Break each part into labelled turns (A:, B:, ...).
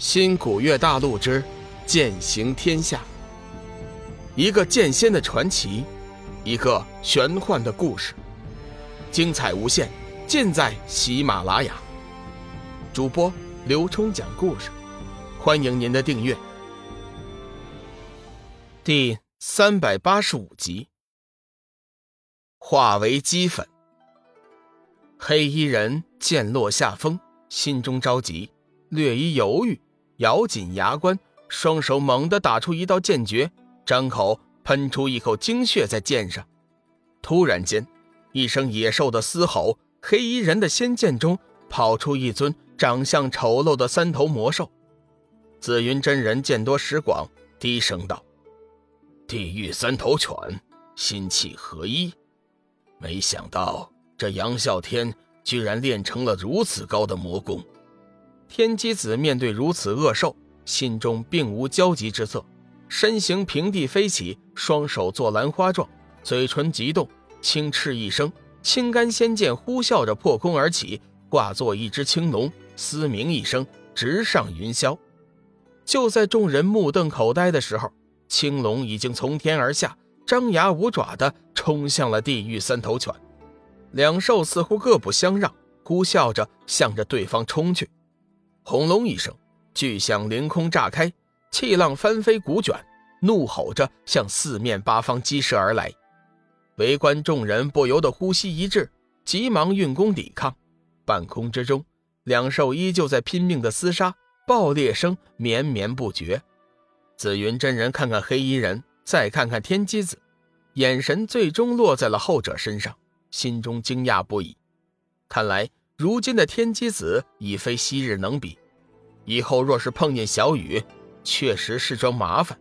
A: 新古月大陆之剑行天下，一个剑仙的传奇，一个玄幻的故事，精彩无限，尽在喜马拉雅。主播刘冲讲故事，欢迎您的订阅。第三百八十五集，化为齑粉。黑衣人剑落下风，心中着急，略一犹豫。咬紧牙关，双手猛地打出一道剑诀，张口喷出一口精血在剑上。突然间，一声野兽的嘶吼，黑衣人的仙剑中跑出一尊长相丑陋的三头魔兽。紫云真人见多识广，低声道：“地狱三头犬，心气合一。没想到这杨啸天居然练成了如此高的魔功。”天机子面对如此恶兽，心中并无焦急之色，身形平地飞起，双手做兰花状，嘴唇急动，轻斥一声，青干仙剑呼啸着破空而起，化作一只青龙，嘶鸣一声，直上云霄。就在众人目瞪口呆的时候，青龙已经从天而下，张牙舞爪地冲向了地狱三头犬。两兽似乎各不相让，呼啸着向着对方冲去。轰隆一声，巨响凌空炸开，气浪翻飞鼓卷，怒吼着向四面八方激射而来。围观众人不由得呼吸一滞，急忙运功抵抗。半空之中，两兽依旧在拼命的厮杀，爆裂声绵绵不绝。紫云真人看看黑衣人，再看看天机子，眼神最终落在了后者身上，心中惊讶不已。看来。如今的天机子已非昔日能比，以后若是碰见小雨，确实是桩麻烦。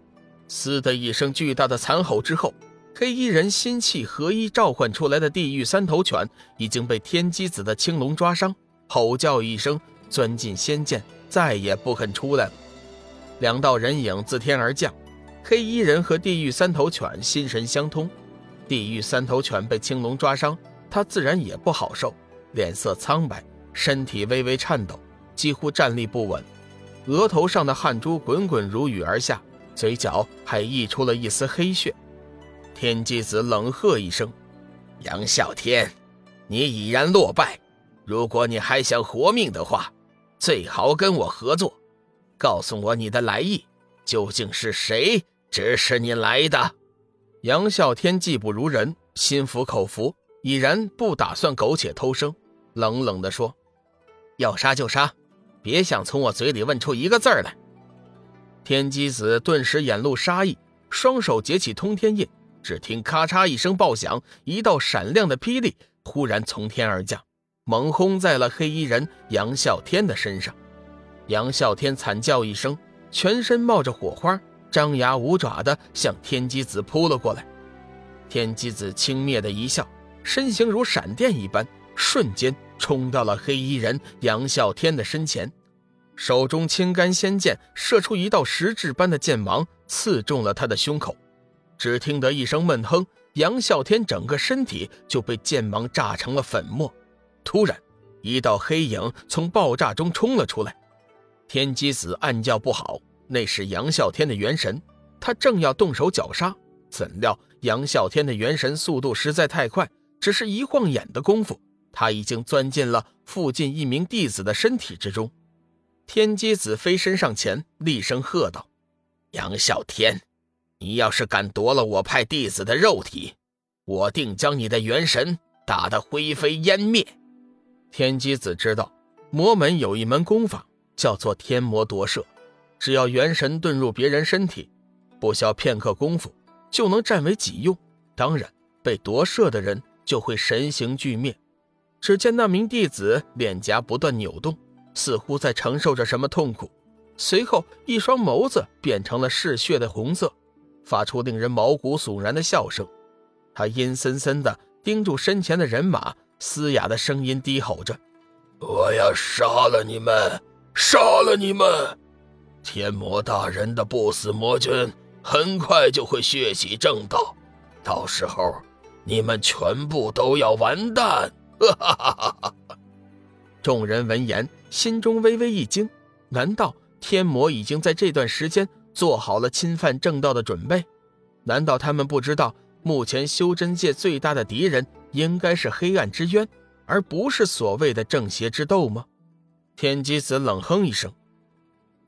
A: 嘶的一声巨大的惨吼之后，黑衣人心气合一召唤出来的地狱三头犬已经被天机子的青龙抓伤，吼叫一声，钻进仙剑，再也不肯出来了。两道人影自天而降，黑衣人和地狱三头犬心神相通。地狱三头犬被青龙抓伤，他自然也不好受。脸色苍白，身体微微颤抖，几乎站立不稳，额头上的汗珠滚滚如雨而下，嘴角还溢出了一丝黑血。天机子冷喝一声：“杨啸天，你已然落败。如果你还想活命的话，最好跟我合作，告诉我你的来意，究竟是谁指使你来的？”杨啸天技不如人，心服口服。已然不打算苟且偷生，冷冷地说：“要杀就杀，别想从我嘴里问出一个字来。”天机子顿时眼露杀意，双手结起通天印，只听咔嚓一声爆响，一道闪亮的霹雳忽然从天而降，猛轰在了黑衣人杨啸天的身上。杨啸天惨叫一声，全身冒着火花，张牙舞爪地向天机子扑了过来。天机子轻蔑的一笑。身形如闪电一般，瞬间冲到了黑衣人杨啸天的身前，手中青干仙剑射出一道实质般的剑芒，刺中了他的胸口。只听得一声闷哼，杨啸天整个身体就被剑芒炸成了粉末。突然，一道黑影从爆炸中冲了出来。天机子暗叫不好，那是杨啸天的元神。他正要动手绞杀，怎料杨啸天的元神速度实在太快。只是一晃眼的功夫，他已经钻进了附近一名弟子的身体之中。天机子飞身上前，厉声喝道：“杨啸天，你要是敢夺了我派弟子的肉体，我定将你的元神打得灰飞烟灭！”天机子知道魔门有一门功法，叫做天魔夺舍，只要元神遁入别人身体，不消片刻功夫就能占为己用。当然，被夺舍的人。就会神形俱灭。只见那名弟子脸颊不断扭动，似乎在承受着什么痛苦。随后，一双眸子变成了嗜血的红色，发出令人毛骨悚然的笑声。他阴森森地盯住身前的人马，嘶哑的声音低吼着：“
B: 我要杀了你们，杀了你们！天魔大人的不死魔君很快就会血洗正道，到时候……”你们全部都要完蛋！哈哈哈哈
A: 众人闻言，心中微微一惊，难道天魔已经在这段时间做好了侵犯正道的准备。难道他们不知道，目前修真界最大的敌人应该是黑暗之渊，而不是所谓的正邪之斗吗？天机子冷哼一声：“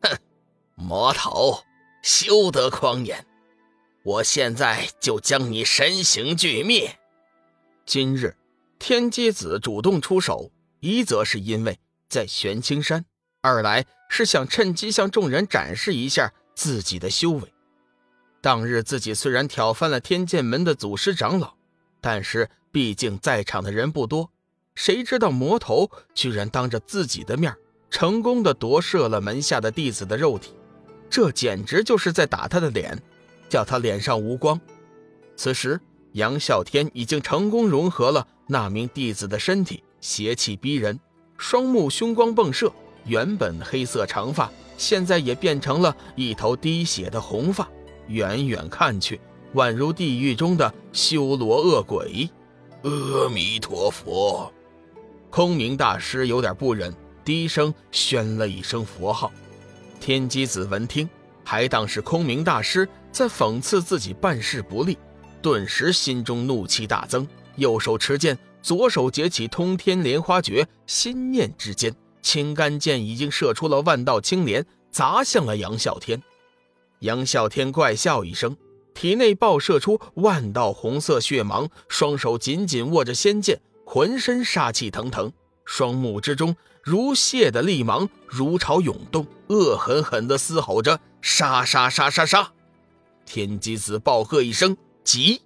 B: 哼，魔头，休得狂言！我现在就将你神形俱灭。”
A: 今日，天机子主动出手，一则是因为在玄青山，二来是想趁机向众人展示一下自己的修为。当日自己虽然挑翻了天剑门的祖师长老，但是毕竟在场的人不多，谁知道魔头居然当着自己的面成功的夺舍了门下的弟子的肉体，这简直就是在打他的脸，叫他脸上无光。此时杨啸天已经成功融合了那名弟子的身体，邪气逼人，双目凶光迸射，原本黑色长发现在也变成了一头滴血的红发。远远看去，宛如地狱中的修罗恶鬼。
B: 阿弥陀佛！
A: 空明大师有点不忍，低声宣了一声佛号。天机子闻听，还当是空明大师在讽刺自己办事不力，顿时心中怒气大增，右手持剑，左手结起通天莲花诀，心念之间，青干剑已经射出了万道青莲，砸向了杨啸天。杨啸天怪笑一声，体内爆射出万道红色血芒，双手紧紧握着仙剑，浑身杀气腾腾，双目之中如血的厉芒如潮涌动，恶狠狠地嘶吼着：“杀杀杀杀杀！”天机子暴喝一声：“急！”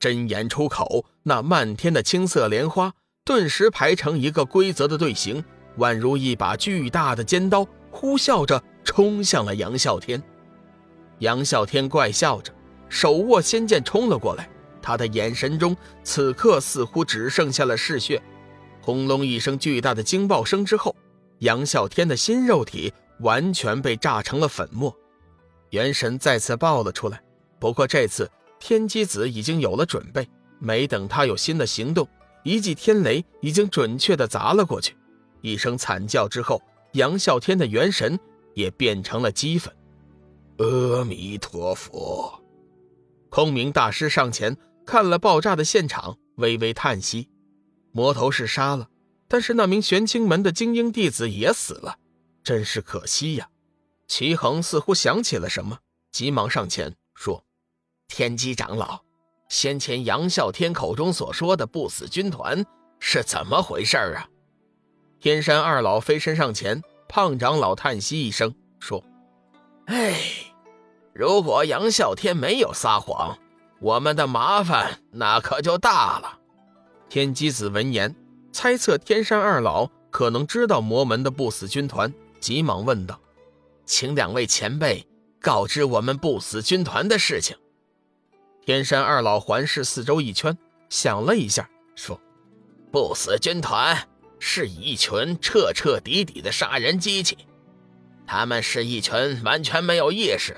A: 真言出口，那漫天的青色莲花顿时排成一个规则的队形，宛如一把巨大的尖刀，呼啸着冲向了杨啸天。杨啸天怪笑着，手握仙剑冲了过来。他的眼神中此刻似乎只剩下了嗜血。轰隆一声巨大的惊爆声之后，杨啸天的新肉体完全被炸成了粉末，元神再次爆了出来。不过这次天机子已经有了准备，没等他有新的行动，一记天雷已经准确地砸了过去。一声惨叫之后，杨啸天的元神也变成了齑粉。
B: 阿弥陀佛！
A: 空明大师上前看了爆炸的现场，微微叹息：“魔头是杀了，但是那名玄清门的精英弟子也死了，真是可惜呀。”齐恒似乎想起了什么，急忙上前说：“天机长老，先前杨啸天口中所说的不死军团是怎么回事啊？”天山二老飞身上前，胖长老叹息一声说：“
B: 哎。”如果杨啸天没有撒谎，我们的麻烦那可就大了。
A: 天机子闻言，猜测天山二老可能知道魔门的不死军团，急忙问道：“请两位前辈告知我们不死军团的事情。”天山二老环视四周一圈，想了一下，说：“
B: 不死军团是一群彻彻底底的杀人机器，他们是一群完全没有意识。”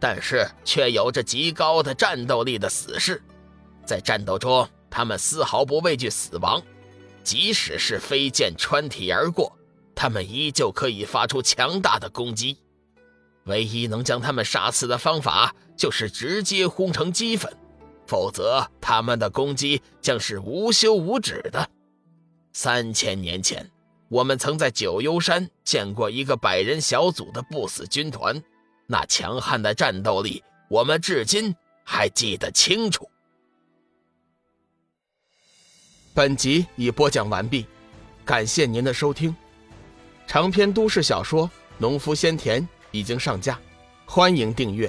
B: 但是却有着极高的战斗力的死士，在战斗中，他们丝毫不畏惧死亡，即使是飞剑穿体而过，他们依旧可以发出强大的攻击。唯一能将他们杀死的方法，就是直接轰成齑粉，否则他们的攻击将是无休无止的。三千年前，我们曾在九幽山见过一个百人小组的不死军团。那强悍的战斗力，我们至今还记得清楚。
A: 本集已播讲完毕，感谢您的收听。长篇都市小说《农夫先田》已经上架，欢迎订阅。